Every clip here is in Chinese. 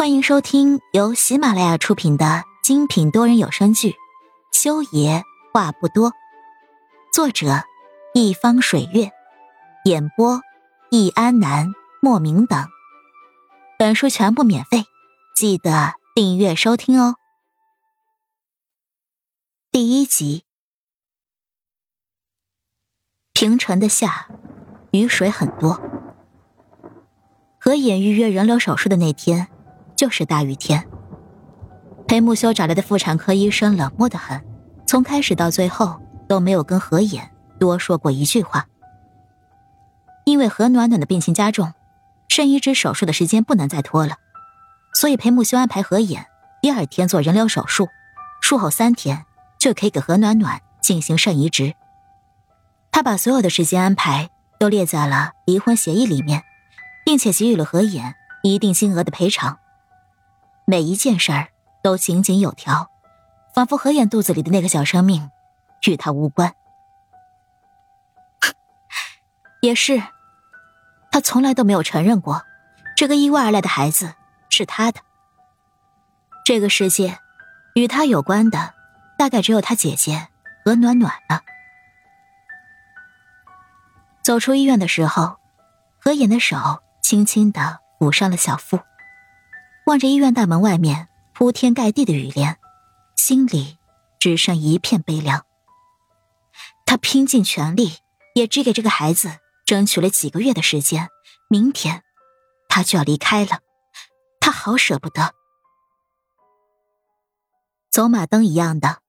欢迎收听由喜马拉雅出品的精品多人有声剧《修爷话不多》，作者一方水月，演播易安南、莫名等。本书全部免费，记得订阅收听哦。第一集，平城的夏，雨水很多。合眼预约人流手术的那天。就是大雨天。裴木修找来的妇产科医生冷漠的很，从开始到最后都没有跟何衍多说过一句话。因为何暖暖的病情加重，肾移植手术的时间不能再拖了，所以裴木修安排何衍第二天做人流手术，术后三天就可以给何暖暖进行肾移植。他把所有的时间安排都列在了离婚协议里面，并且给予了何衍一定金额的赔偿。每一件事儿都井井有条，仿佛何燕肚子里的那个小生命与他无关。也是，他从来都没有承认过，这个意外而来的孩子是他的。这个世界与他有关的，大概只有他姐姐和暖暖了。走出医院的时候，何妍的手轻轻的抚上了小腹。望着医院大门外面铺天盖地的雨帘，心里只剩一片悲凉。他拼尽全力，也只给这个孩子争取了几个月的时间。明天，他就要离开了，他好舍不得。走马灯一样的，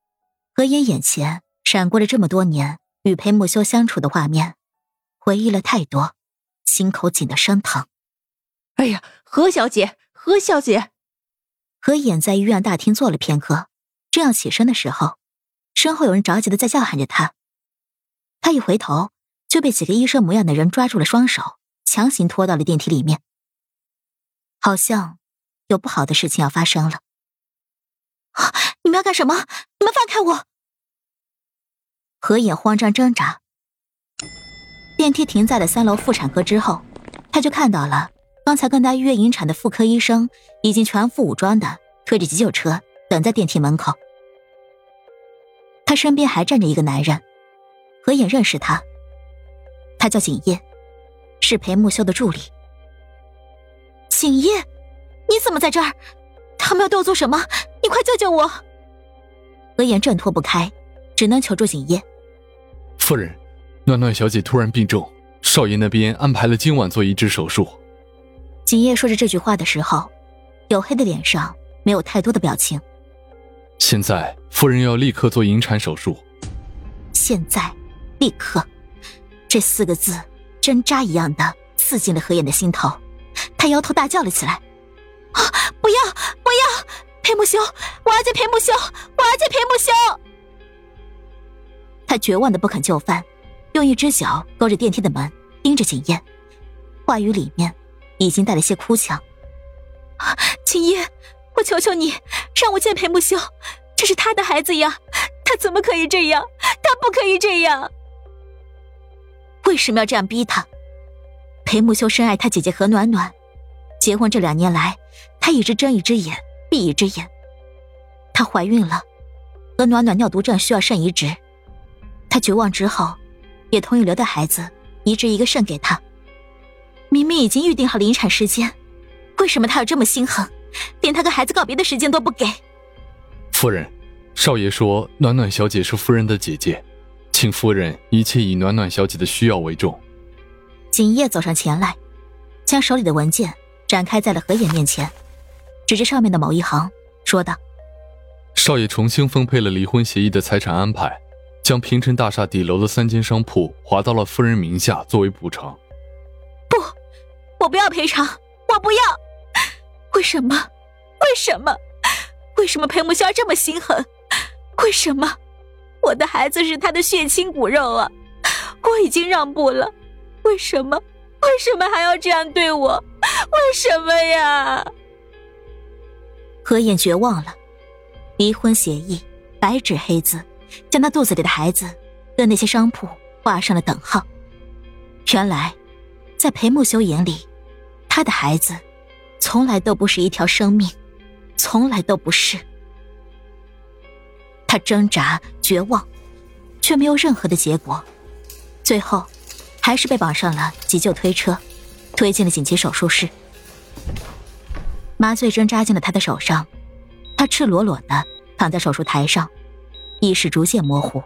何言眼前闪过了这么多年与裴木修相处的画面，回忆了太多，心口紧得生疼。哎呀，何小姐。何小姐，何眼在医院大厅坐了片刻，正要起身的时候，身后有人着急的在叫喊着他。他一回头，就被几个医生模样的人抓住了双手，强行拖到了电梯里面。好像有不好的事情要发生了。你们要干什么？你们放开我！何眼慌张挣扎。电梯停在了三楼妇产科之后，他就看到了。刚才跟他预约引产的妇科医生已经全副武装的推着急救车等在电梯门口。他身边还站着一个男人，何眼认识他，他叫景烨，是裴木修的助理。景烨，你怎么在这儿？他们要对我做什么？你快救救我！何眼挣脱不开，只能求助景烨。夫人，暖暖小姐突然病重，少爷那边安排了今晚做移植手术。景烨说着这句话的时候，黝黑的脸上没有太多的表情。现在夫人要立刻做引产手术。现在，立刻，这四个字针扎一样的刺进了何眼的心头。他摇头大叫了起来：“啊，不要，不要！裴木修，我要见裴木修，我要见裴木修！”他绝望的不肯就范，用一只脚勾着电梯的门，盯着景燕，话语里面。已经带了些哭腔。青衣，我求求你，让我见裴木修，这是他的孩子呀，他怎么可以这样？他不可以这样。为什么要这样逼他？裴木修深爱他姐姐何暖暖，结婚这两年来，他一直睁一只眼闭一只眼。她怀孕了，何暖暖尿毒症需要肾移植，他绝望之后，也同意留的孩子，移植一个肾给她。明明已经预定好临产时间，为什么他要这么心狠，连他跟孩子告别的时间都不给？夫人，少爷说暖暖小姐是夫人的姐姐，请夫人一切以暖暖小姐的需要为重。锦叶走上前来，将手里的文件展开在了何野面前，指着上面的某一行说道：“少爷重新分配了离婚协议的财产安排，将平城大厦底楼的三间商铺划到了夫人名下作为补偿。”我不要赔偿，我不要。为什么？为什么？为什么裴木萧这么心狠？为什么？我的孩子是他的血亲骨肉啊！我已经让步了，为什么？为什么还要这样对我？为什么呀？何燕绝望了，离婚协议白纸黑字，将她肚子里的孩子跟那些商铺画上了等号。原来，在裴木修眼里。他的孩子，从来都不是一条生命，从来都不是。他挣扎绝望，却没有任何的结果，最后还是被绑上了急救推车，推进了紧急手术室。麻醉针扎进了他的手上，他赤裸裸的躺在手术台上，意识逐渐模糊。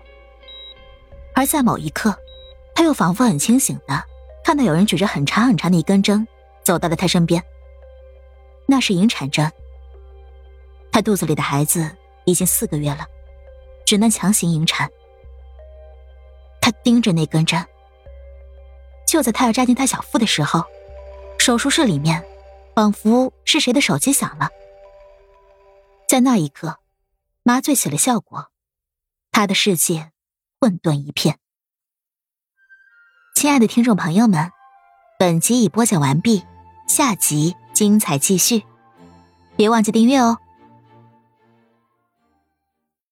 而在某一刻，他又仿佛很清醒的看到有人举着很长很长的一根针走到了他身边。那是引产针。他肚子里的孩子已经四个月了，只能强行引产。他盯着那根针。就在他要扎进他小腹的时候，手术室里面仿佛是谁的手机响了。在那一刻，麻醉起了效果，他的世界混沌一片。亲爱的听众朋友们，本集已播讲完毕，下集精彩继续，别忘记订阅哦。